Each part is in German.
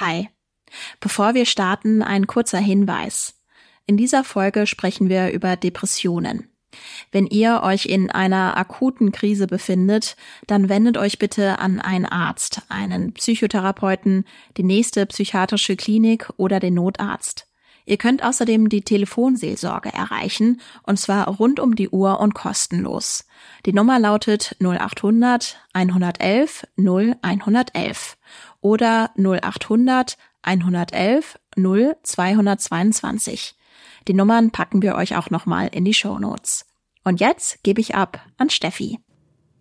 Hi. Bevor wir starten, ein kurzer Hinweis. In dieser Folge sprechen wir über Depressionen. Wenn ihr euch in einer akuten Krise befindet, dann wendet euch bitte an einen Arzt, einen Psychotherapeuten, die nächste psychiatrische Klinik oder den Notarzt. Ihr könnt außerdem die Telefonseelsorge erreichen, und zwar rund um die Uhr und kostenlos. Die Nummer lautet 0800 111 0111 oder 0800 111 0222. Die Nummern packen wir euch auch nochmal in die Show Notes. Und jetzt gebe ich ab an Steffi.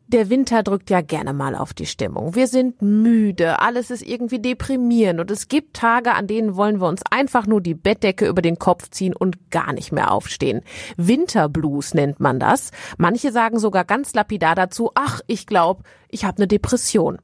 Der Winter drückt ja gerne mal auf die Stimmung. Wir sind müde, alles ist irgendwie deprimierend und es gibt Tage, an denen wollen wir uns einfach nur die Bettdecke über den Kopf ziehen und gar nicht mehr aufstehen. Winterblues nennt man das. Manche sagen sogar ganz lapidar dazu, ach, ich glaube, ich habe eine Depression.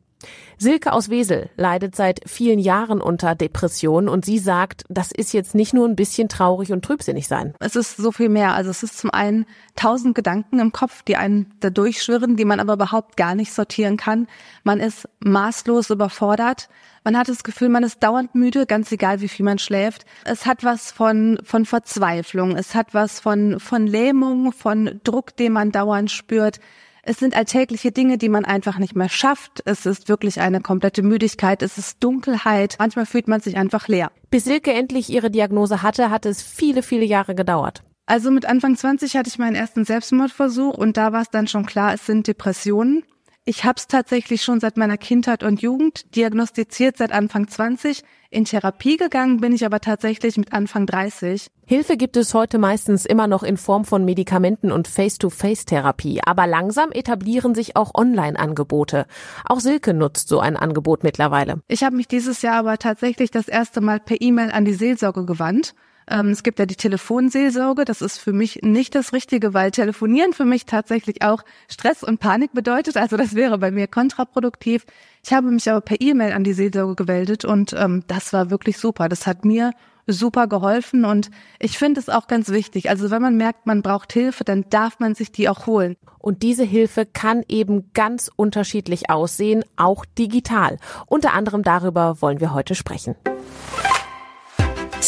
Silke aus Wesel leidet seit vielen Jahren unter Depressionen und sie sagt, das ist jetzt nicht nur ein bisschen traurig und trübsinnig sein. Es ist so viel mehr. Also es ist zum einen tausend Gedanken im Kopf, die einen da durchschwirren, die man aber überhaupt gar nicht sortieren kann. Man ist maßlos überfordert. Man hat das Gefühl, man ist dauernd müde, ganz egal, wie viel man schläft. Es hat was von, von Verzweiflung. Es hat was von, von Lähmung, von Druck, den man dauernd spürt. Es sind alltägliche Dinge, die man einfach nicht mehr schafft. Es ist wirklich eine komplette Müdigkeit. Es ist Dunkelheit. Manchmal fühlt man sich einfach leer. Bis Silke endlich ihre Diagnose hatte, hat es viele, viele Jahre gedauert. Also mit Anfang 20 hatte ich meinen ersten Selbstmordversuch und da war es dann schon klar, es sind Depressionen. Ich habe es tatsächlich schon seit meiner Kindheit und Jugend diagnostiziert, seit Anfang 20. In Therapie gegangen bin ich aber tatsächlich mit Anfang 30. Hilfe gibt es heute meistens immer noch in Form von Medikamenten und Face-to-Face-Therapie, aber langsam etablieren sich auch Online-Angebote. Auch Silke nutzt so ein Angebot mittlerweile. Ich habe mich dieses Jahr aber tatsächlich das erste Mal per E-Mail an die Seelsorge gewandt es gibt ja die Telefonseelsorge. Das ist für mich nicht das Richtige, weil Telefonieren für mich tatsächlich auch Stress und Panik bedeutet. Also das wäre bei mir kontraproduktiv. Ich habe mich aber per E-Mail an die Seelsorge gemeldet und ähm, das war wirklich super. Das hat mir super geholfen und ich finde es auch ganz wichtig. Also wenn man merkt, man braucht Hilfe, dann darf man sich die auch holen. Und diese Hilfe kann eben ganz unterschiedlich aussehen, auch digital. Unter anderem darüber wollen wir heute sprechen.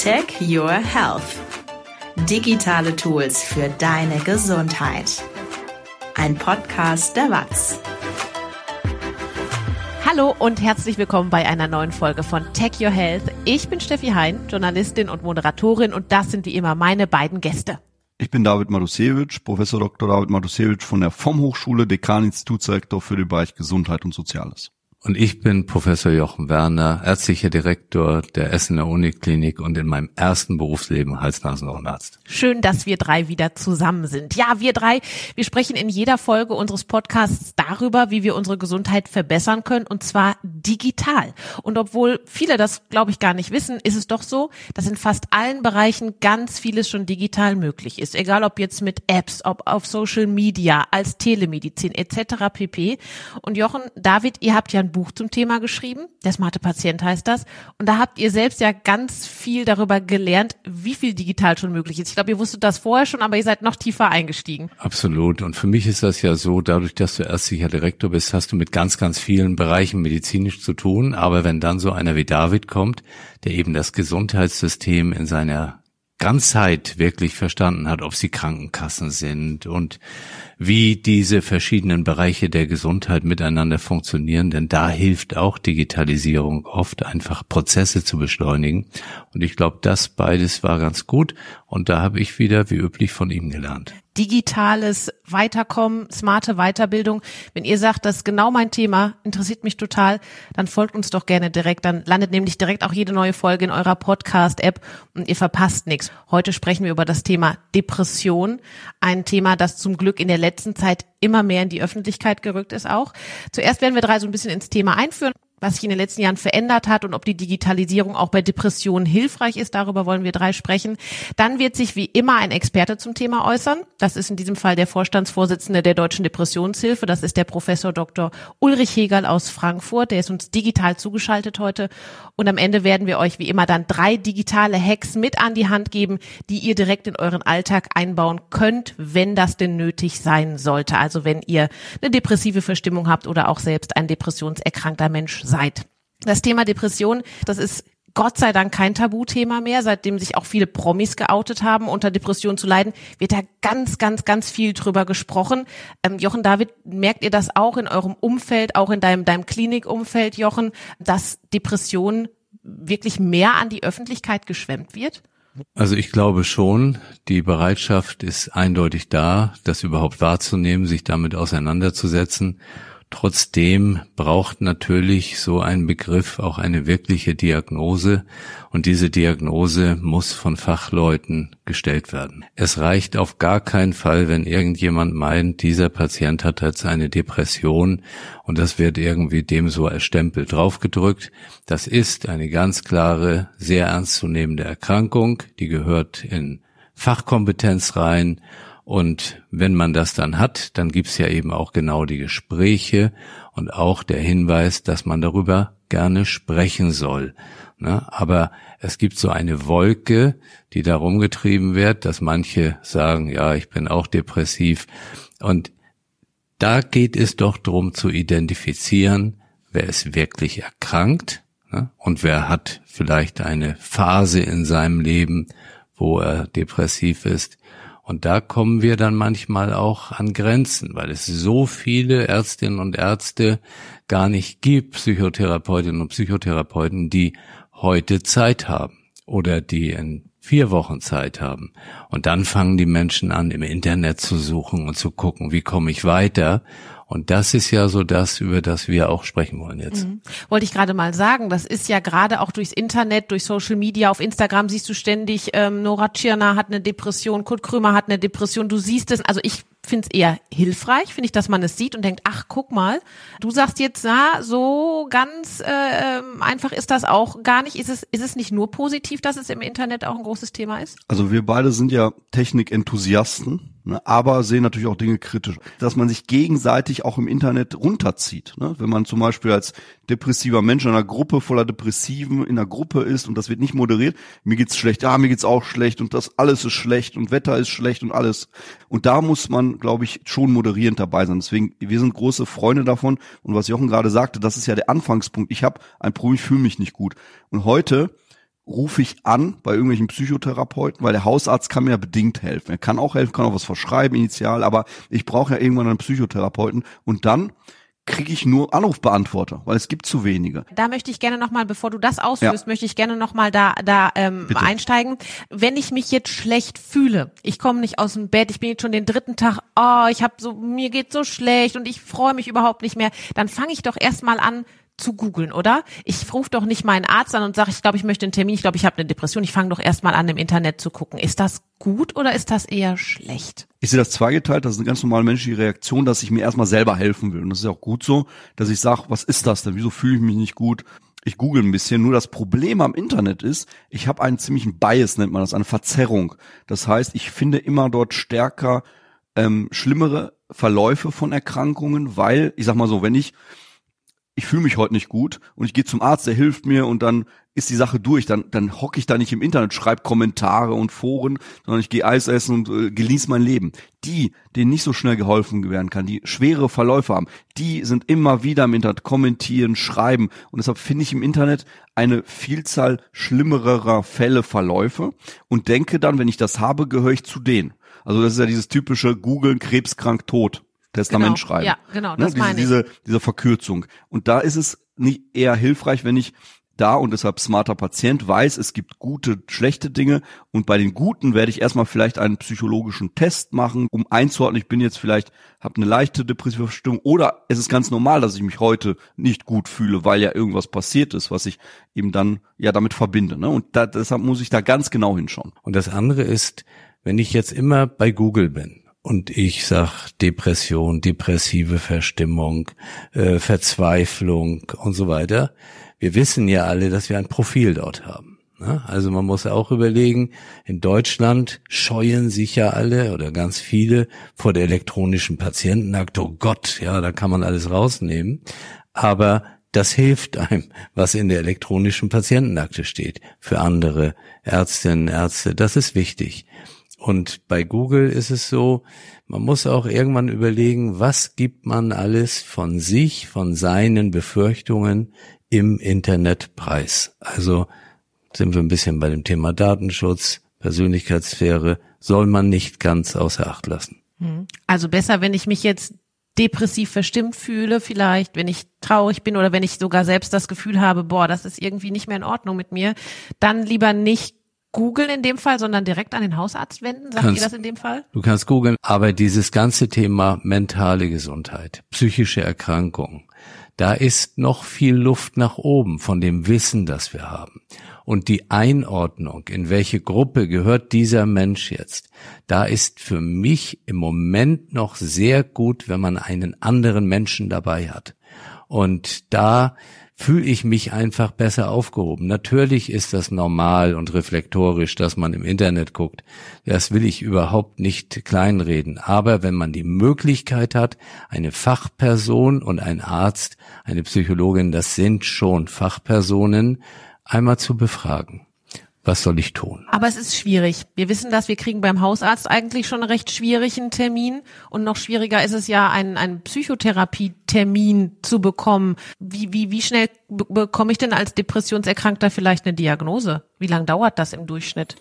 Tech Your Health. Digitale Tools für deine Gesundheit. Ein Podcast der WAZ. Hallo und herzlich willkommen bei einer neuen Folge von Tech Your Health. Ich bin Steffi Hein, Journalistin und Moderatorin und das sind wie immer meine beiden Gäste. Ich bin David Madusewitsch, Professor Dr. David Madusewitsch von der FOM Hochschule, Dekaninstitutsdirektor für den Bereich Gesundheit und Soziales. Und ich bin Professor Jochen Werner, ärztlicher Direktor der Essener Uniklinik und in meinem ersten Berufsleben Hals-Nasen-Ohrenarzt. Schön, dass wir drei wieder zusammen sind. Ja, wir drei, wir sprechen in jeder Folge unseres Podcasts darüber, wie wir unsere Gesundheit verbessern können und zwar digital. Und obwohl viele das, glaube ich, gar nicht wissen, ist es doch so, dass in fast allen Bereichen ganz vieles schon digital möglich ist. Egal ob jetzt mit Apps, ob auf Social Media, als Telemedizin etc. pp. Und Jochen, David, ihr habt ja ein Buch zum Thema geschrieben. Der smarte Patient heißt das. Und da habt ihr selbst ja ganz viel darüber gelernt, wie viel digital schon möglich ist. Ich glaube, ihr wusstet das vorher schon, aber ihr seid noch tiefer eingestiegen. Absolut. Und für mich ist das ja so, dadurch, dass du ärztlicher Direktor bist, hast du mit ganz, ganz vielen Bereichen medizinisch zu tun. Aber wenn dann so einer wie David kommt, der eben das Gesundheitssystem in seiner Ganzheit wirklich verstanden hat, ob sie Krankenkassen sind und wie diese verschiedenen Bereiche der Gesundheit miteinander funktionieren, denn da hilft auch Digitalisierung oft einfach Prozesse zu beschleunigen. Und ich glaube, das beides war ganz gut und da habe ich wieder wie üblich von ihm gelernt digitales Weiterkommen, smarte Weiterbildung. Wenn ihr sagt, das ist genau mein Thema, interessiert mich total, dann folgt uns doch gerne direkt. Dann landet nämlich direkt auch jede neue Folge in eurer Podcast-App und ihr verpasst nichts. Heute sprechen wir über das Thema Depression. Ein Thema, das zum Glück in der letzten Zeit immer mehr in die Öffentlichkeit gerückt ist auch. Zuerst werden wir drei so ein bisschen ins Thema einführen was sich in den letzten Jahren verändert hat und ob die Digitalisierung auch bei Depressionen hilfreich ist. Darüber wollen wir drei sprechen. Dann wird sich wie immer ein Experte zum Thema äußern. Das ist in diesem Fall der Vorstandsvorsitzende der Deutschen Depressionshilfe. Das ist der Professor Dr. Ulrich Hegel aus Frankfurt. Der ist uns digital zugeschaltet heute. Und am Ende werden wir euch wie immer dann drei digitale Hacks mit an die Hand geben, die ihr direkt in euren Alltag einbauen könnt, wenn das denn nötig sein sollte. Also wenn ihr eine depressive Verstimmung habt oder auch selbst ein depressionserkrankter Mensch seid. Das Thema Depression, das ist Gott sei Dank kein Tabuthema mehr, seitdem sich auch viele Promis geoutet haben, unter Depressionen zu leiden, wird da ganz, ganz, ganz viel drüber gesprochen. Ähm, Jochen David, merkt ihr das auch in eurem Umfeld, auch in deinem, deinem Klinikumfeld, Jochen, dass Depression wirklich mehr an die Öffentlichkeit geschwemmt wird? Also ich glaube schon, die Bereitschaft ist eindeutig da, das überhaupt wahrzunehmen, sich damit auseinanderzusetzen. Trotzdem braucht natürlich so ein Begriff auch eine wirkliche Diagnose und diese Diagnose muss von Fachleuten gestellt werden. Es reicht auf gar keinen Fall, wenn irgendjemand meint, dieser Patient hat jetzt eine Depression und das wird irgendwie dem so als Stempel draufgedrückt. Das ist eine ganz klare, sehr ernstzunehmende Erkrankung, die gehört in Fachkompetenz rein und wenn man das dann hat, dann gibt's ja eben auch genau die Gespräche und auch der Hinweis, dass man darüber gerne sprechen soll. Ne? Aber es gibt so eine Wolke, die darum getrieben wird, dass manche sagen, ja, ich bin auch depressiv. Und da geht es doch darum zu identifizieren, wer ist wirklich erkrankt ne? und wer hat vielleicht eine Phase in seinem Leben, wo er depressiv ist und da kommen wir dann manchmal auch an Grenzen, weil es so viele Ärztinnen und Ärzte gar nicht gibt, Psychotherapeutinnen und Psychotherapeuten, die heute Zeit haben oder die in vier Wochen Zeit haben. Und dann fangen die Menschen an, im Internet zu suchen und zu gucken, wie komme ich weiter. Und das ist ja so das, über das wir auch sprechen wollen jetzt. Mhm. Wollte ich gerade mal sagen, das ist ja gerade auch durchs Internet, durch Social Media, auf Instagram siehst du ständig, ähm, Nora Tschirner hat eine Depression, Kurt Krömer hat eine Depression, du siehst es, also ich finde es eher hilfreich, finde ich, dass man es sieht und denkt, ach, guck mal, du sagst jetzt, na, so ganz äh, ähm, einfach ist das auch gar nicht. Ist es, ist es nicht nur positiv, dass es im Internet auch ein großes Thema ist? Also wir beide sind ja Technikenthusiasten ne, aber sehen natürlich auch Dinge kritisch. Dass man sich gegenseitig auch im Internet runterzieht. Ne? Wenn man zum Beispiel als depressiver Mensch in einer Gruppe voller Depressiven in einer Gruppe ist und das wird nicht moderiert, mir geht's schlecht, ja, mir geht's auch schlecht und das alles ist schlecht und Wetter ist schlecht und alles. Und da muss man, glaube ich, schon moderierend dabei sein. Deswegen, wir sind große Freunde davon. Und was Jochen gerade sagte, das ist ja der Anfangspunkt. Ich habe ein Problem, ich fühle mich nicht gut. Und heute rufe ich an bei irgendwelchen Psychotherapeuten, weil der Hausarzt kann mir ja bedingt helfen. Er kann auch helfen, kann auch was verschreiben initial, aber ich brauche ja irgendwann einen Psychotherapeuten und dann kriege ich nur Anrufbeantworter, weil es gibt zu wenige. Da möchte ich gerne nochmal, bevor du das ausführst, ja. möchte ich gerne nochmal da, da ähm, einsteigen. Wenn ich mich jetzt schlecht fühle, ich komme nicht aus dem Bett, ich bin jetzt schon den dritten Tag, oh, ich habe so, mir geht so schlecht und ich freue mich überhaupt nicht mehr, dann fange ich doch erstmal an, zu googeln, oder? Ich rufe doch nicht meinen Arzt an und sage, ich glaube, ich möchte einen Termin, ich glaube, ich habe eine Depression. Ich fange doch erstmal an, im Internet zu gucken. Ist das gut oder ist das eher schlecht? Ich sehe das zweigeteilt, das ist eine ganz normale menschliche Reaktion, dass ich mir erstmal selber helfen will. Und das ist auch gut so, dass ich sage, was ist das denn? Wieso fühle ich mich nicht gut? Ich google ein bisschen. Nur das Problem am Internet ist, ich habe einen ziemlichen Bias, nennt man das, eine Verzerrung. Das heißt, ich finde immer dort stärker ähm, schlimmere Verläufe von Erkrankungen, weil, ich sag mal so, wenn ich ich fühle mich heute nicht gut und ich gehe zum Arzt, der hilft mir und dann ist die Sache durch. Dann, dann hocke ich da nicht im Internet, schreibe Kommentare und Foren, sondern ich gehe Eis essen und äh, genieße mein Leben. Die, denen nicht so schnell geholfen werden kann, die schwere Verläufe haben, die sind immer wieder im Internet kommentieren, schreiben und deshalb finde ich im Internet eine Vielzahl schlimmerer Fälle, Verläufe und denke dann, wenn ich das habe, gehöre ich zu denen. Also das ist ja dieses typische Googeln, krebskrank, tot. Testament genau. schreiben. Ja, genau, ne, das diese, meine ich. Diese, diese Verkürzung. Und da ist es nicht eher hilfreich, wenn ich da und deshalb smarter Patient weiß, es gibt gute, schlechte Dinge und bei den guten werde ich erstmal vielleicht einen psychologischen Test machen, um einzuordnen, ich bin jetzt vielleicht, habe eine leichte depressive Verstimmung oder es ist ganz normal, dass ich mich heute nicht gut fühle, weil ja irgendwas passiert ist, was ich eben dann ja damit verbinde. Ne? Und da, deshalb muss ich da ganz genau hinschauen. Und das andere ist, wenn ich jetzt immer bei Google bin, und ich sag Depression, depressive Verstimmung, äh, Verzweiflung und so weiter. Wir wissen ja alle, dass wir ein Profil dort haben. Ne? Also man muss auch überlegen, in Deutschland scheuen sich ja alle oder ganz viele vor der elektronischen Patientenakte. Oh Gott, ja, da kann man alles rausnehmen. Aber das hilft einem, was in der elektronischen Patientenakte steht. Für andere Ärztinnen, Ärzte, das ist wichtig. Und bei Google ist es so, man muss auch irgendwann überlegen, was gibt man alles von sich, von seinen Befürchtungen im Internet preis. Also sind wir ein bisschen bei dem Thema Datenschutz, Persönlichkeitssphäre, soll man nicht ganz außer Acht lassen. Hm. Also besser, wenn ich mich jetzt depressiv verstimmt fühle, vielleicht, wenn ich traurig bin oder wenn ich sogar selbst das Gefühl habe, boah, das ist irgendwie nicht mehr in Ordnung mit mir, dann lieber nicht googeln in dem Fall, sondern direkt an den Hausarzt wenden? Sagt kannst, ihr das in dem Fall? Du kannst googeln, aber dieses ganze Thema mentale Gesundheit, psychische Erkrankungen, da ist noch viel Luft nach oben von dem Wissen, das wir haben. Und die Einordnung, in welche Gruppe gehört dieser Mensch jetzt, da ist für mich im Moment noch sehr gut, wenn man einen anderen Menschen dabei hat. Und da fühle ich mich einfach besser aufgehoben. Natürlich ist das normal und reflektorisch, dass man im Internet guckt. Das will ich überhaupt nicht kleinreden. Aber wenn man die Möglichkeit hat, eine Fachperson und ein Arzt, eine Psychologin, das sind schon Fachpersonen, einmal zu befragen was soll ich tun? Aber es ist schwierig. Wir wissen das, wir kriegen beim Hausarzt eigentlich schon einen recht schwierigen Termin und noch schwieriger ist es ja, einen, einen Psychotherapie-Termin zu bekommen. Wie, wie, wie schnell bekomme ich denn als Depressionserkrankter vielleicht eine Diagnose? Wie lange dauert das im Durchschnitt?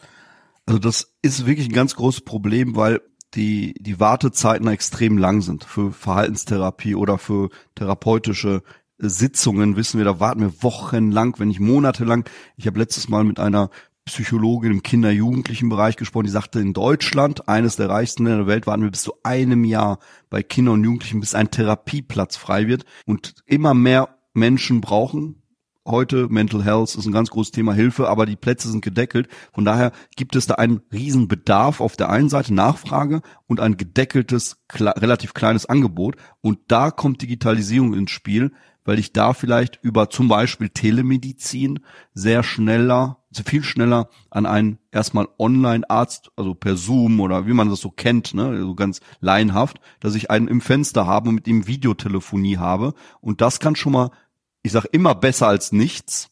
Also das ist wirklich ein ganz großes Problem, weil die, die Wartezeiten extrem lang sind für Verhaltenstherapie oder für therapeutische Sitzungen wissen wir, da warten wir wochenlang, wenn nicht monatelang. Ich habe letztes Mal mit einer Psychologin im Kinder-Jugendlichen Bereich gesprochen, die sagte, in Deutschland, eines der reichsten Länder der Welt, warten wir bis zu einem Jahr bei Kindern und Jugendlichen, bis ein Therapieplatz frei wird. Und immer mehr Menschen brauchen heute Mental Health ist ein ganz großes Thema Hilfe, aber die Plätze sind gedeckelt. Von daher gibt es da einen riesen Bedarf auf der einen Seite Nachfrage und ein gedeckeltes, relativ kleines Angebot. Und da kommt Digitalisierung ins Spiel, weil ich da vielleicht über zum Beispiel Telemedizin sehr schneller, viel schneller an einen erstmal Online-Arzt, also per Zoom oder wie man das so kennt, ne, so ganz laienhaft, dass ich einen im Fenster habe und mit ihm Videotelefonie habe. Und das kann schon mal, ich sag immer besser als nichts,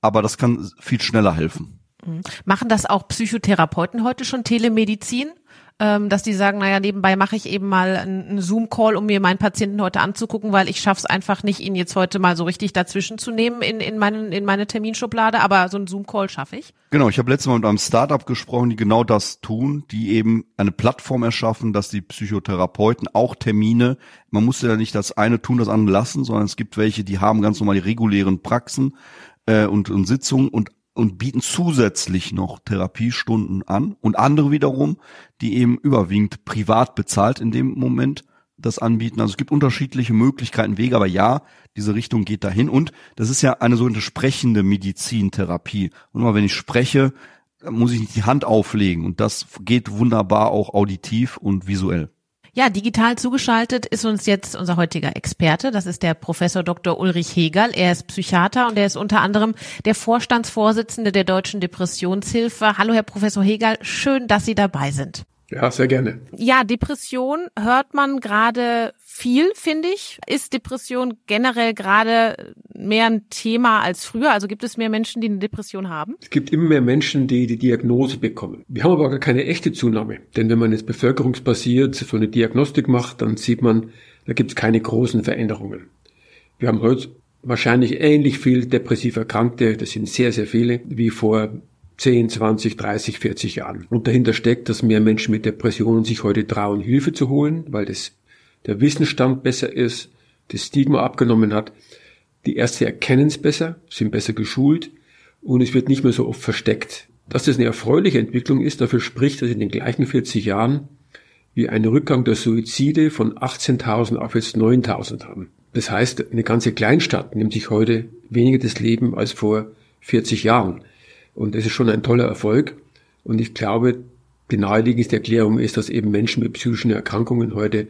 aber das kann viel schneller helfen. Mhm. Machen das auch Psychotherapeuten heute schon Telemedizin? Ähm, dass die sagen, naja, nebenbei mache ich eben mal einen Zoom-Call, um mir meinen Patienten heute anzugucken, weil ich schaff's einfach nicht, ihn jetzt heute mal so richtig dazwischen zu nehmen in, in, meinen, in meine Terminschublade, aber so einen Zoom-Call schaffe ich. Genau, ich habe letztes Mal mit einem Startup gesprochen, die genau das tun, die eben eine Plattform erschaffen, dass die Psychotherapeuten auch Termine, man muss ja nicht das eine tun, das andere lassen, sondern es gibt welche, die haben ganz normal die regulären Praxen äh, und, und Sitzungen und und bieten zusätzlich noch Therapiestunden an und andere wiederum, die eben überwiegend privat bezahlt in dem Moment das anbieten. Also es gibt unterschiedliche Möglichkeiten, Wege, aber ja, diese Richtung geht dahin und das ist ja eine sogenannte sprechende Medizintherapie. Und immer wenn ich spreche, muss ich nicht die Hand auflegen und das geht wunderbar auch auditiv und visuell. Ja, digital zugeschaltet ist uns jetzt unser heutiger Experte. Das ist der Professor Dr. Ulrich Hegel. Er ist Psychiater und er ist unter anderem der Vorstandsvorsitzende der Deutschen Depressionshilfe. Hallo, Herr Professor Hegel. Schön, dass Sie dabei sind. Ja, sehr gerne. Ja, Depression hört man gerade viel, finde ich. Ist Depression generell gerade mehr ein Thema als früher? Also gibt es mehr Menschen, die eine Depression haben? Es gibt immer mehr Menschen, die die Diagnose bekommen. Wir haben aber gar keine echte Zunahme. Denn wenn man jetzt bevölkerungsbasiert so eine Diagnostik macht, dann sieht man, da gibt es keine großen Veränderungen. Wir haben heute wahrscheinlich ähnlich viel depressiv Erkrankte, das sind sehr, sehr viele, wie vor 10, 20, 30, 40 Jahren. Und dahinter steckt, dass mehr Menschen mit Depressionen sich heute trauen, Hilfe zu holen, weil das, der Wissensstand besser ist, das Stigma abgenommen hat. Die Ärzte erkennen es besser, sind besser geschult und es wird nicht mehr so oft versteckt. Dass das eine erfreuliche Entwicklung ist, dafür spricht, dass in den gleichen 40 Jahren wir einen Rückgang der Suizide von 18.000 auf jetzt 9.000 haben. Das heißt, eine ganze Kleinstadt nimmt sich heute weniger das Leben als vor 40 Jahren. Und das ist schon ein toller Erfolg. Und ich glaube, die naheliegendste Erklärung ist, dass eben Menschen mit psychischen Erkrankungen heute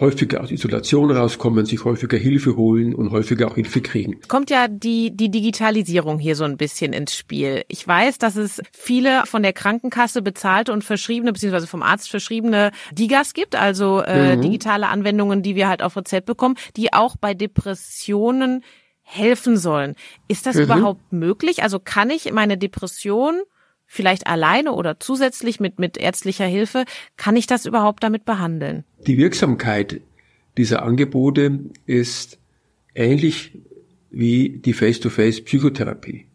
häufiger aus Isolation rauskommen, sich häufiger Hilfe holen und häufiger auch Hilfe kriegen. Kommt ja die, die Digitalisierung hier so ein bisschen ins Spiel. Ich weiß, dass es viele von der Krankenkasse bezahlte und verschriebene, beziehungsweise vom Arzt verschriebene Digas gibt, also äh, mhm. digitale Anwendungen, die wir halt auf Rezept bekommen, die auch bei Depressionen helfen sollen. Ist das mhm. überhaupt möglich? Also kann ich meine Depression vielleicht alleine oder zusätzlich mit, mit ärztlicher Hilfe, kann ich das überhaupt damit behandeln? Die Wirksamkeit dieser Angebote ist ähnlich wie die Face-to-Face-Psychotherapie.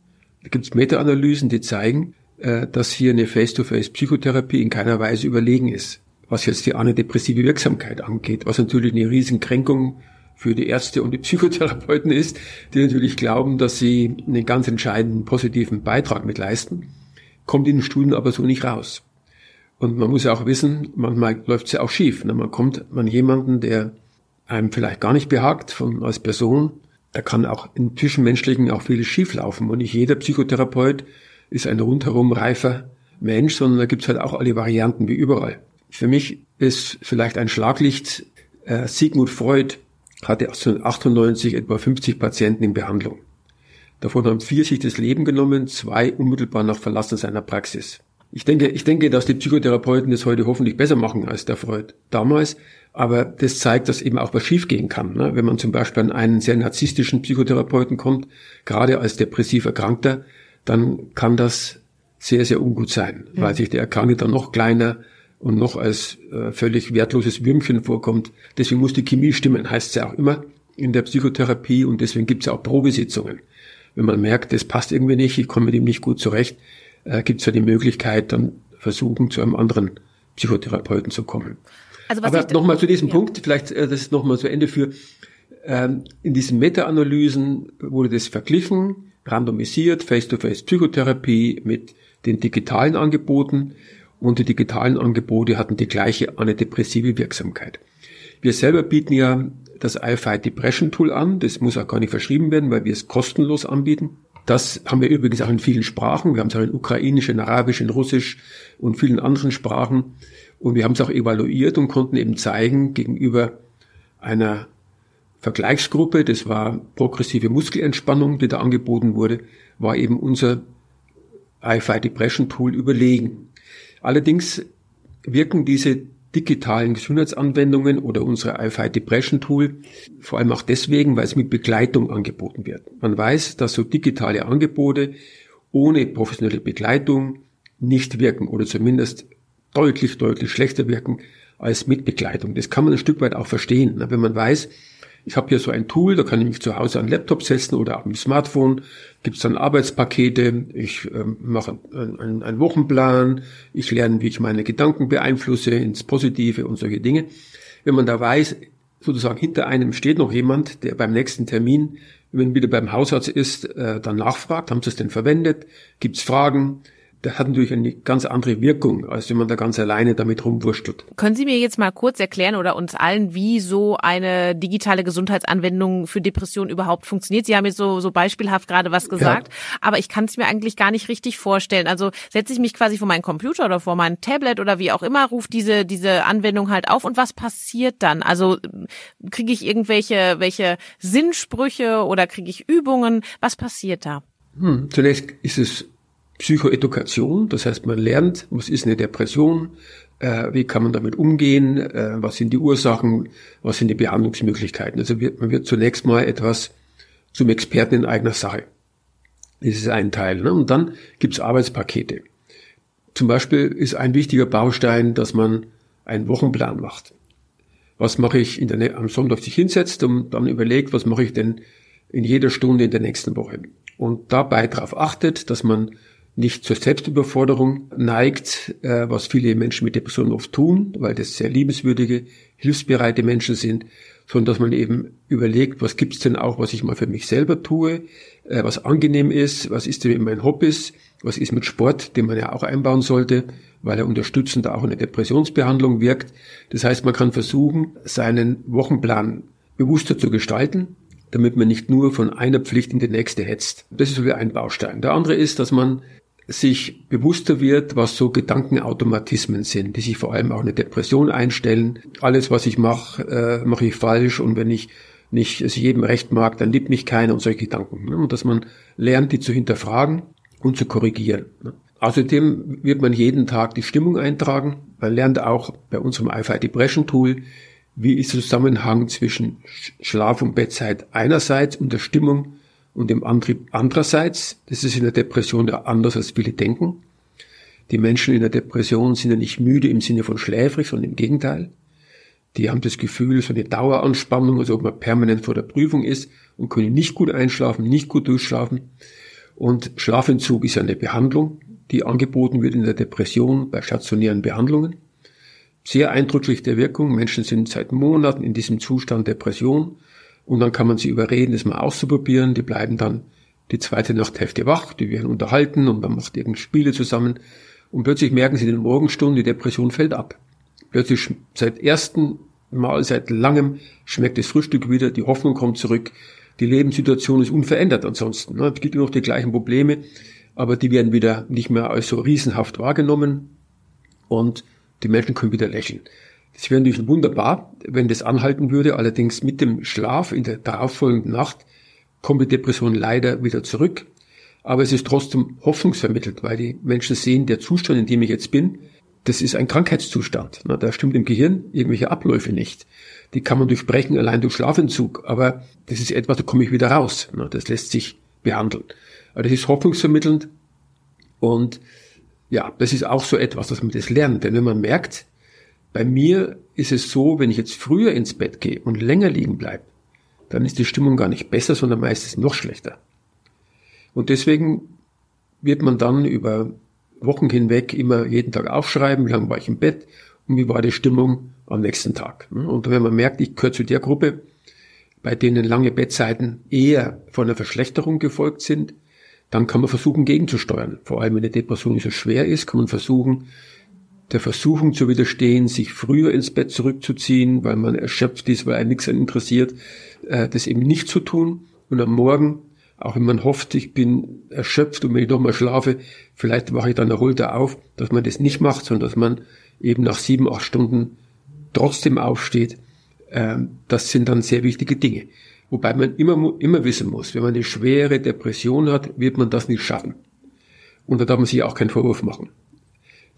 Da gibt es Meta-Analysen, die zeigen, äh, dass hier eine Face-to-Face-Psychotherapie in keiner Weise überlegen ist. Was jetzt die antidepressive Wirksamkeit angeht, was natürlich eine Riesenkränkung für die Ärzte und die Psychotherapeuten ist, die natürlich glauben, dass sie einen ganz entscheidenden positiven Beitrag mit leisten, kommt in den Studien aber so nicht raus. Und man muss ja auch wissen, manchmal läuft es ja auch schief. Ne? Man kommt man jemanden, der einem vielleicht gar nicht behagt von, als Person, da kann auch im Zwischenmenschlichen auch vieles schieflaufen. Und nicht jeder Psychotherapeut ist ein rundherum reifer Mensch, sondern da gibt's halt auch alle Varianten wie überall. Für mich ist vielleicht ein Schlaglicht, äh, Sigmund Freud hatte 1898 etwa 50 Patienten in Behandlung. Davon haben vier sich das Leben genommen, zwei unmittelbar nach Verlassen seiner Praxis. Ich denke, ich denke, dass die Psychotherapeuten das heute hoffentlich besser machen als der Freud damals. Aber das zeigt, dass eben auch was schiefgehen kann. Ne? Wenn man zum Beispiel an einen sehr narzisstischen Psychotherapeuten kommt, gerade als depressiv Erkrankter, dann kann das sehr, sehr ungut sein, mhm. weil sich der Erkrankte dann noch kleiner und noch als äh, völlig wertloses Würmchen vorkommt. Deswegen muss die Chemie stimmen, heißt es ja auch immer in der Psychotherapie und deswegen gibt es ja auch Probesitzungen. Wenn man merkt, das passt irgendwie nicht, ich komme mit ihm nicht gut zurecht, äh, gibt es ja die Möglichkeit, dann versuchen, zu einem anderen Psychotherapeuten zu kommen. Also was Aber nochmal zu diesem ja. Punkt, vielleicht äh, das ist nochmal zu Ende für, ähm, in diesen Meta-Analysen wurde das verglichen, randomisiert, Face-to-Face-Psychotherapie mit den digitalen Angeboten und die digitalen Angebote hatten die gleiche antidepressive Wirksamkeit. Wir selber bieten ja das iFight Depression Tool an, das muss auch gar nicht verschrieben werden, weil wir es kostenlos anbieten. Das haben wir übrigens auch in vielen Sprachen. Wir haben es auch in Ukrainisch, in Arabisch, in Russisch und vielen anderen Sprachen. Und wir haben es auch evaluiert und konnten eben zeigen, gegenüber einer Vergleichsgruppe, das war progressive Muskelentspannung, die da angeboten wurde, war eben unser IFI Depression Tool überlegen. Allerdings wirken diese digitalen Gesundheitsanwendungen oder unsere IFI Depression Tool, vor allem auch deswegen, weil es mit Begleitung angeboten wird. Man weiß, dass so digitale Angebote ohne professionelle Begleitung nicht wirken oder zumindest deutlich, deutlich schlechter wirken als mit Begleitung. Das kann man ein Stück weit auch verstehen. Wenn man weiß, ich habe hier so ein Tool, da kann ich mich zu Hause an Laptop setzen oder am Smartphone, gibt es dann Arbeitspakete, ich ähm, mache einen, einen Wochenplan, ich lerne, wie ich meine Gedanken beeinflusse ins Positive und solche Dinge. Wenn man da weiß, sozusagen hinter einem steht noch jemand, der beim nächsten Termin, wenn wieder beim Hausarzt ist, äh, dann nachfragt, haben Sie es denn verwendet, gibt es Fragen, das hat natürlich eine ganz andere Wirkung, als wenn man da ganz alleine damit rumwurschtelt. Können Sie mir jetzt mal kurz erklären oder uns allen, wie so eine digitale Gesundheitsanwendung für Depressionen überhaupt funktioniert? Sie haben jetzt so, so beispielhaft gerade was gesagt, ja. aber ich kann es mir eigentlich gar nicht richtig vorstellen. Also setze ich mich quasi vor meinen Computer oder vor mein Tablet oder wie auch immer, ruft diese, diese Anwendung halt auf und was passiert dann? Also kriege ich irgendwelche welche Sinnsprüche oder kriege ich Übungen? Was passiert da? Hm, zunächst ist es Psychoedukation, das heißt, man lernt, was ist eine Depression, äh, wie kann man damit umgehen, äh, was sind die Ursachen, was sind die Behandlungsmöglichkeiten. Also wird, man wird zunächst mal etwas zum Experten in eigener Sache. Das ist ein Teil. Ne? Und dann gibt's Arbeitspakete. Zum Beispiel ist ein wichtiger Baustein, dass man einen Wochenplan macht. Was mache ich in der, am Sonntag sich hinsetzt und dann überlegt, was mache ich denn in jeder Stunde in der nächsten Woche. Und dabei darauf achtet, dass man nicht zur Selbstüberforderung neigt, äh, was viele Menschen mit Depressionen oft tun, weil das sehr liebenswürdige, hilfsbereite Menschen sind, sondern dass man eben überlegt, was gibt's denn auch, was ich mal für mich selber tue, äh, was angenehm ist, was ist denn in meinen Hobbys, was ist mit Sport, den man ja auch einbauen sollte, weil er unterstützend auch in der Depressionsbehandlung wirkt. Das heißt, man kann versuchen, seinen Wochenplan bewusster zu gestalten, damit man nicht nur von einer Pflicht in die nächste hetzt. Das ist so wie ein Baustein. Der andere ist, dass man sich bewusster wird, was so Gedankenautomatismen sind, die sich vor allem auch eine Depression einstellen. Alles, was ich mache, äh, mache ich falsch und wenn ich nicht es jedem recht mag, dann liebt mich keiner und solche Gedanken. Ne? Und dass man lernt, die zu hinterfragen und zu korrigieren. Ne? Außerdem wird man jeden Tag die Stimmung eintragen. Man lernt auch bei unserem iFi Depression Tool, wie ist der Zusammenhang zwischen Schlaf- und Bettzeit einerseits und der Stimmung und dem Antrieb andererseits. Das ist in der Depression ja anders, als viele denken. Die Menschen in der Depression sind ja nicht müde im Sinne von schläfrig, sondern im Gegenteil. Die haben das Gefühl, so eine Daueranspannung, als ob man permanent vor der Prüfung ist und können nicht gut einschlafen, nicht gut durchschlafen. Und Schlafentzug ist eine Behandlung, die angeboten wird in der Depression bei stationären Behandlungen. Sehr eindrücklich der Wirkung. Menschen sind seit Monaten in diesem Zustand Depression und dann kann man sie überreden, das mal auszuprobieren. Die bleiben dann die zweite Nachthälfte wach, die werden unterhalten und man macht irgendeine Spiele zusammen und plötzlich merken sie in den Morgenstunden, die Depression fällt ab. Plötzlich seit ersten Mal, seit langem schmeckt das Frühstück wieder, die Hoffnung kommt zurück, die Lebenssituation ist unverändert ansonsten. Es gibt immer noch die gleichen Probleme, aber die werden wieder nicht mehr als so riesenhaft wahrgenommen und die Menschen können wieder lächeln. Das wäre natürlich wunderbar, wenn das anhalten würde, allerdings mit dem Schlaf in der darauffolgenden Nacht kommt die Depression leider wieder zurück. Aber es ist trotzdem hoffnungsvermittelt, weil die Menschen sehen, der Zustand, in dem ich jetzt bin, das ist ein Krankheitszustand. Da stimmt im Gehirn irgendwelche Abläufe nicht. Die kann man durchbrechen allein durch Schlafentzug, aber das ist etwas, da komme ich wieder raus. Das lässt sich behandeln. Aber das ist hoffnungsvermittelnd und ja, das ist auch so etwas, dass man das lernt. Denn wenn man merkt, bei mir ist es so, wenn ich jetzt früher ins Bett gehe und länger liegen bleibe, dann ist die Stimmung gar nicht besser, sondern meistens noch schlechter. Und deswegen wird man dann über Wochen hinweg immer jeden Tag aufschreiben, wie lange war ich im Bett und wie war die Stimmung am nächsten Tag. Und wenn man merkt, ich gehöre zu der Gruppe, bei denen lange Bettzeiten eher von einer Verschlechterung gefolgt sind, dann kann man versuchen gegenzusteuern. Vor allem wenn eine Depression so schwer ist, kann man versuchen, der Versuchung zu widerstehen, sich früher ins Bett zurückzuziehen, weil man erschöpft ist, weil einen nichts interessiert, äh, das eben nicht zu tun und am Morgen, auch wenn man hofft, ich bin erschöpft und wenn ich doch mal schlafe, vielleicht wache ich dann erholter auf, dass man das nicht macht, sondern dass man eben nach sieben, acht Stunden trotzdem aufsteht. Ähm, das sind dann sehr wichtige Dinge. Wobei man immer, immer wissen muss, wenn man eine schwere Depression hat, wird man das nicht schaffen. Und da darf man sich auch keinen Vorwurf machen.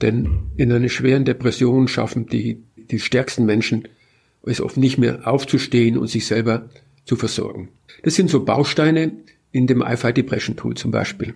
Denn in einer schweren Depression schaffen die, die stärksten Menschen es oft nicht mehr aufzustehen und sich selber zu versorgen. Das sind so Bausteine in dem iFi Depression Tool zum Beispiel.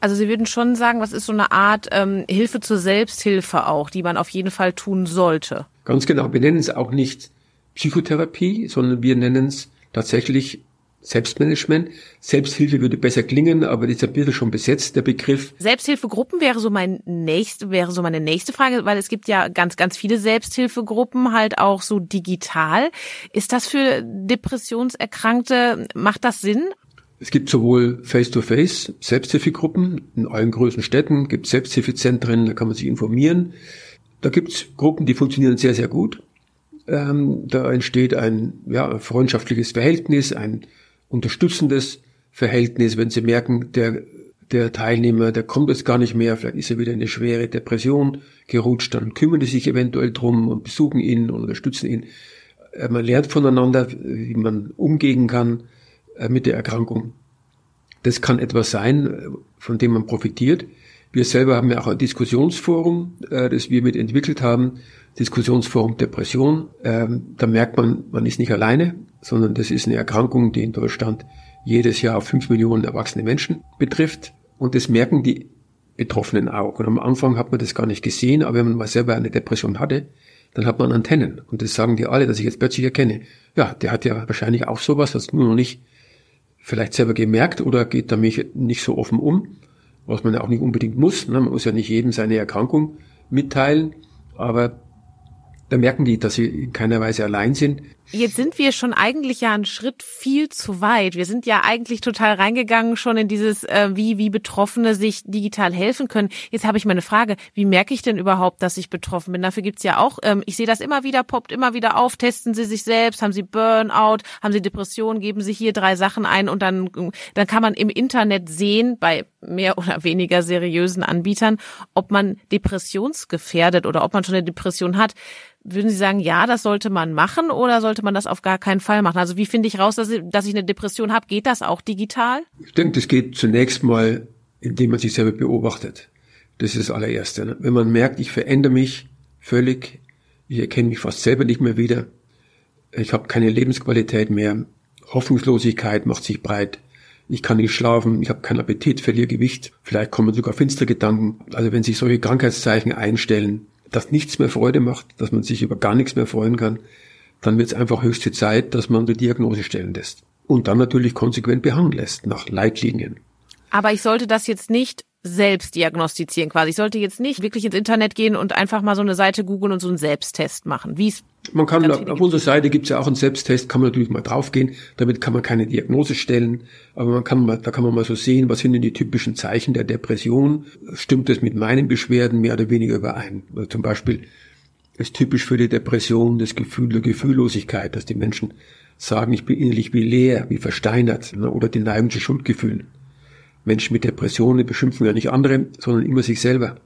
Also Sie würden schon sagen, was ist so eine Art ähm, Hilfe zur Selbsthilfe auch, die man auf jeden Fall tun sollte? Ganz genau. Wir nennen es auch nicht Psychotherapie, sondern wir nennen es tatsächlich Selbstmanagement. Selbsthilfe würde besser klingen, aber das ist ein bisschen schon besetzt, der Begriff. Selbsthilfegruppen wäre so mein nächste, wäre so meine nächste Frage, weil es gibt ja ganz, ganz viele Selbsthilfegruppen, halt auch so digital. Ist das für Depressionserkrankte, macht das Sinn? Es gibt sowohl Face-to-Face Selbsthilfegruppen in allen größten Städten, gibt Selbsthilfezentren, da kann man sich informieren. Da gibt's Gruppen, die funktionieren sehr, sehr gut. Ähm, da entsteht ein ja, freundschaftliches Verhältnis, ein unterstützendes Verhältnis, wenn Sie merken, der, der Teilnehmer, der kommt jetzt gar nicht mehr, vielleicht ist er wieder in eine schwere Depression gerutscht, dann kümmern die sich eventuell drum und besuchen ihn und unterstützen ihn. Äh, man lernt voneinander, wie man umgehen kann äh, mit der Erkrankung. Das kann etwas sein, äh, von dem man profitiert. Wir selber haben ja auch ein Diskussionsforum, das wir mit entwickelt haben, Diskussionsforum Depression. Ähm, da merkt man, man ist nicht alleine, sondern das ist eine Erkrankung, die in Deutschland jedes Jahr fünf Millionen erwachsene Menschen betrifft. Und das merken die Betroffenen auch. Und am Anfang hat man das gar nicht gesehen, aber wenn man mal selber eine Depression hatte, dann hat man Antennen. Und das sagen die alle, dass ich jetzt plötzlich erkenne. Ja, der hat ja wahrscheinlich auch sowas, das nur noch nicht vielleicht selber gemerkt oder geht damit nicht so offen um, was man ja auch nicht unbedingt muss. Ne? Man muss ja nicht jedem seine Erkrankung mitteilen, aber da merken die, dass sie in keiner Weise allein sind. Jetzt sind wir schon eigentlich ja einen Schritt viel zu weit. Wir sind ja eigentlich total reingegangen schon in dieses, äh, wie, wie Betroffene sich digital helfen können. Jetzt habe ich mal eine Frage. Wie merke ich denn überhaupt, dass ich betroffen bin? Dafür gibt's ja auch, ähm, ich sehe das immer wieder, poppt immer wieder auf. Testen Sie sich selbst, haben Sie Burnout, haben Sie Depression, geben Sie hier drei Sachen ein und dann, dann kann man im Internet sehen, bei mehr oder weniger seriösen Anbietern, ob man depressionsgefährdet oder ob man schon eine Depression hat. Würden Sie sagen, ja, das sollte man machen oder sollte man das auf gar keinen Fall machen? Also wie finde ich raus, dass ich, dass ich eine Depression habe? Geht das auch digital? Ich denke, das geht zunächst mal, indem man sich selber beobachtet. Das ist das allererste. Ne? Wenn man merkt, ich verändere mich völlig, ich erkenne mich fast selber nicht mehr wieder, ich habe keine Lebensqualität mehr, Hoffnungslosigkeit macht sich breit, ich kann nicht schlafen, ich habe keinen Appetit, verliere Gewicht, vielleicht kommen sogar finstere Gedanken. Also wenn sich solche Krankheitszeichen einstellen, dass nichts mehr Freude macht, dass man sich über gar nichts mehr freuen kann, dann wird es einfach höchste Zeit, dass man die Diagnose stellen lässt. Und dann natürlich konsequent behandeln lässt, nach Leitlinien. Aber ich sollte das jetzt nicht selbst diagnostizieren quasi. Ich sollte jetzt nicht wirklich ins Internet gehen und einfach mal so eine Seite googeln und so einen Selbsttest machen. Wie es man kann auf, auf unserer Seite gibt es ja auch einen Selbsttest, kann man natürlich mal draufgehen. Damit kann man keine Diagnose stellen, aber man kann mal, da kann man mal so sehen, was sind denn die typischen Zeichen der Depression? Stimmt das mit meinen Beschwerden mehr oder weniger überein? Also zum Beispiel ist typisch für die Depression das Gefühl der Gefühllosigkeit, dass die Menschen sagen, ich bin innerlich wie leer, wie versteinert, ne, oder die Neigung zu Schuldgefühlen. Menschen mit Depressionen beschimpfen ja nicht andere, sondern immer sich selber.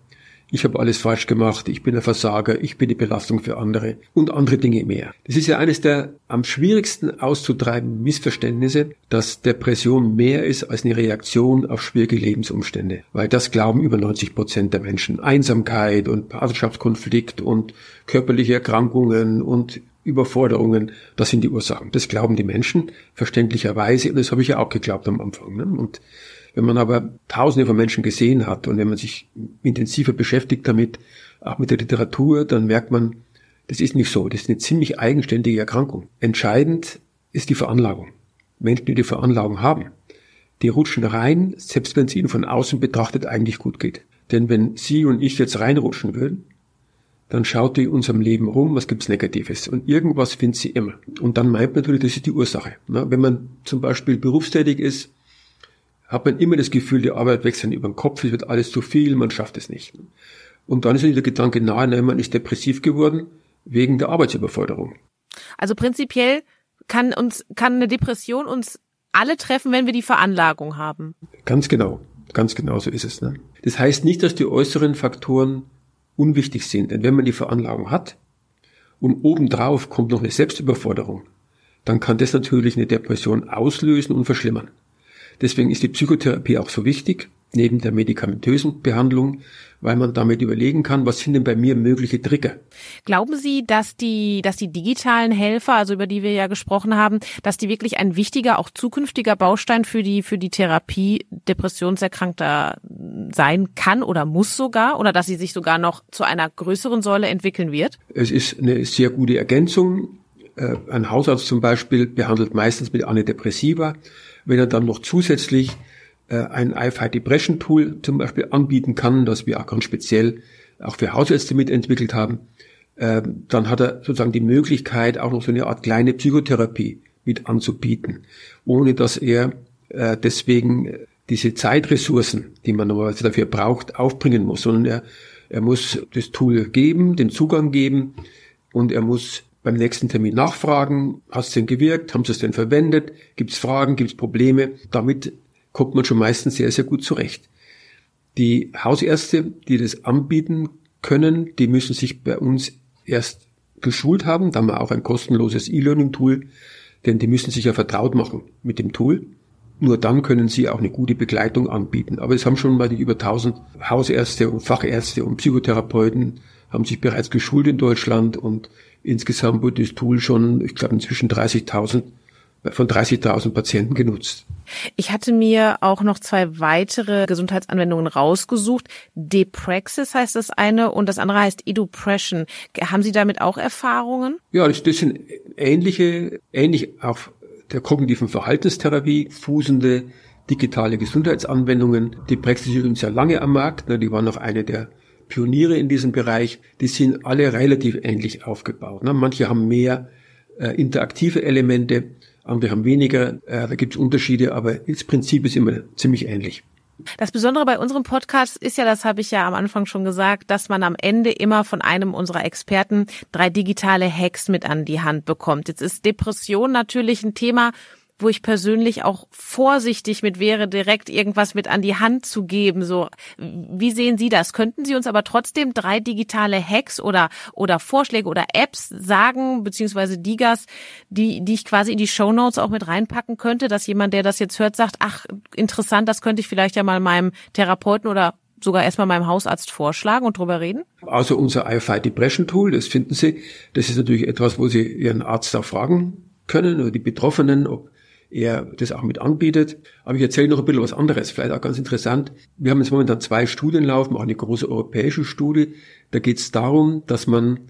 Ich habe alles falsch gemacht, ich bin ein Versager, ich bin die Belastung für andere und andere Dinge mehr. Das ist ja eines der am schwierigsten auszutreiben Missverständnisse, dass Depression mehr ist als eine Reaktion auf schwierige Lebensumstände. Weil das glauben über 90 Prozent der Menschen. Einsamkeit und Partnerschaftskonflikt und körperliche Erkrankungen und Überforderungen, das sind die Ursachen. Das glauben die Menschen verständlicherweise und das habe ich ja auch geglaubt am Anfang. Ne? Und wenn man aber Tausende von Menschen gesehen hat und wenn man sich intensiver beschäftigt damit, auch mit der Literatur, dann merkt man, das ist nicht so. Das ist eine ziemlich eigenständige Erkrankung. Entscheidend ist die Veranlagung. Menschen, die die Veranlagung haben, die rutschen rein, selbst wenn es ihnen von außen betrachtet eigentlich gut geht. Denn wenn Sie und ich jetzt reinrutschen würden, dann schaut die in unserem Leben rum, was gibt's Negatives. Und irgendwas findet sie immer. Und dann meint man natürlich, das ist die Ursache. Wenn man zum Beispiel berufstätig ist, hat man immer das Gefühl, die Arbeit wächst dann über den Kopf, es wird alles zu viel, man schafft es nicht. Und dann ist der Gedanke nahe, nein, man ist depressiv geworden wegen der Arbeitsüberforderung. Also prinzipiell kann uns, kann eine Depression uns alle treffen, wenn wir die Veranlagung haben. Ganz genau. Ganz genau so ist es. Ne? Das heißt nicht, dass die äußeren Faktoren unwichtig sind. Denn wenn man die Veranlagung hat und obendrauf kommt noch eine Selbstüberforderung, dann kann das natürlich eine Depression auslösen und verschlimmern. Deswegen ist die Psychotherapie auch so wichtig, neben der medikamentösen Behandlung, weil man damit überlegen kann, was sind denn bei mir mögliche Trigger. Glauben Sie, dass die, dass die digitalen Helfer, also über die wir ja gesprochen haben, dass die wirklich ein wichtiger, auch zukünftiger Baustein für die, für die Therapie Depressionserkrankter sein kann oder muss sogar, oder dass sie sich sogar noch zu einer größeren Säule entwickeln wird? Es ist eine sehr gute Ergänzung. Äh, ein Hausarzt zum Beispiel behandelt meistens mit Antidepressiva wenn er dann noch zusätzlich äh, ein iFi Depression Tool zum Beispiel anbieten kann, das wir auch ganz speziell auch für Hausärzte mitentwickelt haben, äh, dann hat er sozusagen die Möglichkeit, auch noch so eine Art kleine Psychotherapie mit anzubieten, ohne dass er äh, deswegen diese Zeitressourcen, die man normalerweise dafür braucht, aufbringen muss, sondern er, er muss das Tool geben, den Zugang geben und er muss beim nächsten Termin nachfragen, hast es denn gewirkt, haben sie es denn verwendet, gibt es Fragen, gibt es Probleme. Damit kommt man schon meistens sehr, sehr gut zurecht. Die Hausärzte, die das anbieten können, die müssen sich bei uns erst geschult haben. Da haben wir auch ein kostenloses E-Learning-Tool, denn die müssen sich ja vertraut machen mit dem Tool. Nur dann können sie auch eine gute Begleitung anbieten. Aber es haben schon mal die über 1000 Hausärzte und Fachärzte und Psychotherapeuten haben sich bereits geschult in Deutschland und Insgesamt wurde das Tool schon, ich glaube, inzwischen 30.000 von 30.000 Patienten genutzt. Ich hatte mir auch noch zwei weitere Gesundheitsanwendungen rausgesucht. Depraxis heißt das eine und das andere heißt Edupression. Haben Sie damit auch Erfahrungen? Ja, das, das sind ähnliche, ähnlich auf der kognitiven Verhaltenstherapie fußende digitale Gesundheitsanwendungen. Depraxis ist übrigens sehr lange am Markt. Ne, die war noch eine der Pioniere in diesem Bereich, die sind alle relativ ähnlich aufgebaut. Ne? Manche haben mehr äh, interaktive Elemente, andere haben weniger. Äh, da gibt es Unterschiede, aber das Prinzip ist immer ziemlich ähnlich. Das Besondere bei unserem Podcast ist ja, das habe ich ja am Anfang schon gesagt, dass man am Ende immer von einem unserer Experten drei digitale Hacks mit an die Hand bekommt. Jetzt ist Depression natürlich ein Thema, wo ich persönlich auch vorsichtig mit wäre, direkt irgendwas mit an die Hand zu geben. So, wie sehen Sie das? Könnten Sie uns aber trotzdem drei digitale Hacks oder oder Vorschläge oder Apps sagen, beziehungsweise Digas, die die ich quasi in die Show Notes auch mit reinpacken könnte, dass jemand, der das jetzt hört, sagt, ach interessant, das könnte ich vielleicht ja mal meinem Therapeuten oder sogar erstmal meinem Hausarzt vorschlagen und drüber reden? Also unser IFI Depression Tool, das finden Sie. Das ist natürlich etwas, wo Sie Ihren Arzt auch fragen können oder die Betroffenen, ob er das auch mit anbietet. Aber ich erzähle noch ein bisschen was anderes, vielleicht auch ganz interessant. Wir haben jetzt momentan zwei Studien laufen, auch eine große europäische Studie. Da geht es darum, dass man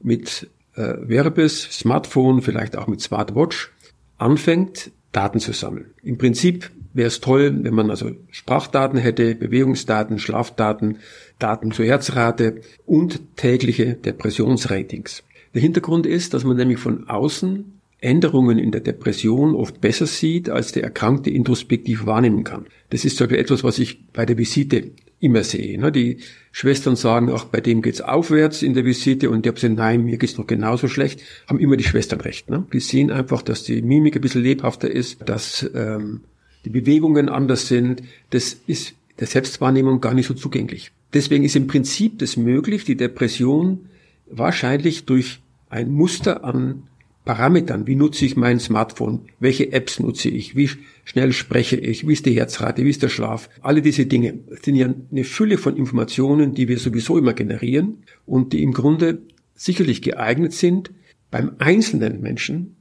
mit äh, Werbes, Smartphone, vielleicht auch mit Smartwatch anfängt, Daten zu sammeln. Im Prinzip wäre es toll, wenn man also Sprachdaten hätte, Bewegungsdaten, Schlafdaten, Daten zur Herzrate und tägliche Depressionsratings. Der Hintergrund ist, dass man nämlich von außen Änderungen in der Depression oft besser sieht, als der Erkrankte introspektiv wahrnehmen kann. Das ist zum Beispiel etwas, was ich bei der Visite immer sehe. Ne? Die Schwestern sagen, ach, bei dem geht's aufwärts in der Visite und haben gesagt, nein, mir geht's noch genauso schlecht, haben immer die Schwestern recht. Ne? Die sehen einfach, dass die Mimik ein bisschen lebhafter ist, dass ähm, die Bewegungen anders sind. Das ist der Selbstwahrnehmung gar nicht so zugänglich. Deswegen ist im Prinzip das möglich, die Depression wahrscheinlich durch ein Muster an Parametern, wie nutze ich mein Smartphone, welche Apps nutze ich, wie schnell spreche ich, wie ist die Herzrate, wie ist der Schlaf, alle diese Dinge sind ja eine Fülle von Informationen, die wir sowieso immer generieren und die im Grunde sicherlich geeignet sind, beim einzelnen Menschen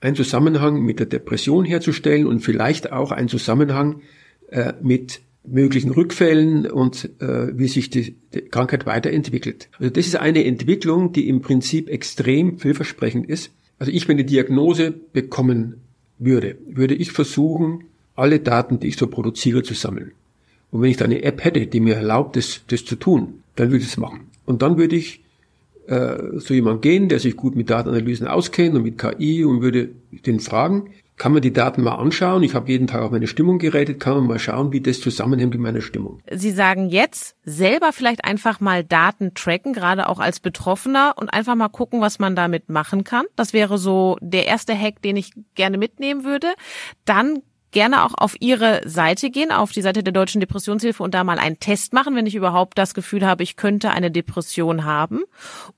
einen Zusammenhang mit der Depression herzustellen und vielleicht auch einen Zusammenhang äh, mit möglichen Rückfällen und äh, wie sich die, die Krankheit weiterentwickelt. Also das ist eine Entwicklung, die im Prinzip extrem vielversprechend ist. Also ich, wenn eine Diagnose bekommen würde, würde ich versuchen, alle Daten, die ich so produziere, zu sammeln. Und wenn ich da eine App hätte, die mir erlaubt, das, das zu tun, dann würde ich es machen. Und dann würde ich äh, so jemand gehen, der sich gut mit Datenanalysen auskennt und mit KI und würde den fragen, kann man die Daten mal anschauen. Ich habe jeden Tag auf meine Stimmung geredet, kann man mal schauen, wie das zusammenhängt mit meiner Stimmung. Sie sagen jetzt selber vielleicht einfach mal Daten tracken, gerade auch als Betroffener und einfach mal gucken, was man damit machen kann. Das wäre so der erste Hack, den ich gerne mitnehmen würde. Dann gerne auch auf Ihre Seite gehen, auf die Seite der Deutschen Depressionshilfe und da mal einen Test machen, wenn ich überhaupt das Gefühl habe, ich könnte eine Depression haben.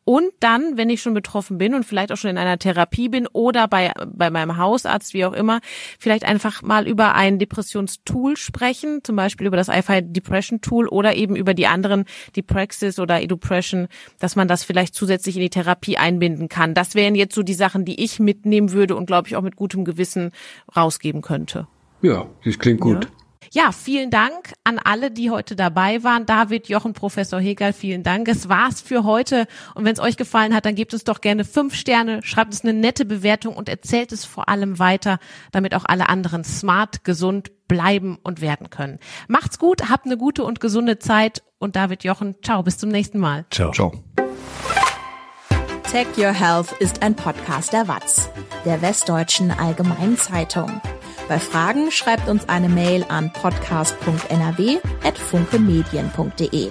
Und dann, wenn ich schon betroffen bin und vielleicht auch schon in einer Therapie bin oder bei, bei meinem Hausarzt, wie auch immer, vielleicht einfach mal über ein Depressionstool sprechen, zum Beispiel über das iFi Depression Tool oder eben über die anderen, die Praxis oder Edupression, dass man das vielleicht zusätzlich in die Therapie einbinden kann. Das wären jetzt so die Sachen, die ich mitnehmen würde und glaube ich auch mit gutem Gewissen rausgeben könnte. Ja, das klingt gut. Ja. Ja, vielen Dank an alle, die heute dabei waren. David, Jochen, Professor Hegel, vielen Dank. Es war's für heute. Und wenn es euch gefallen hat, dann gebt uns doch gerne fünf Sterne, schreibt uns eine nette Bewertung und erzählt es vor allem weiter, damit auch alle anderen smart, gesund bleiben und werden können. Macht's gut, habt eine gute und gesunde Zeit. Und David, Jochen, ciao, bis zum nächsten Mal. Ciao. Ciao. Tech Your Health ist ein Podcast der WAZ, der Westdeutschen Allgemeinen Zeitung. Bei Fragen schreibt uns eine Mail an podcast.nrw.funkemedien.de.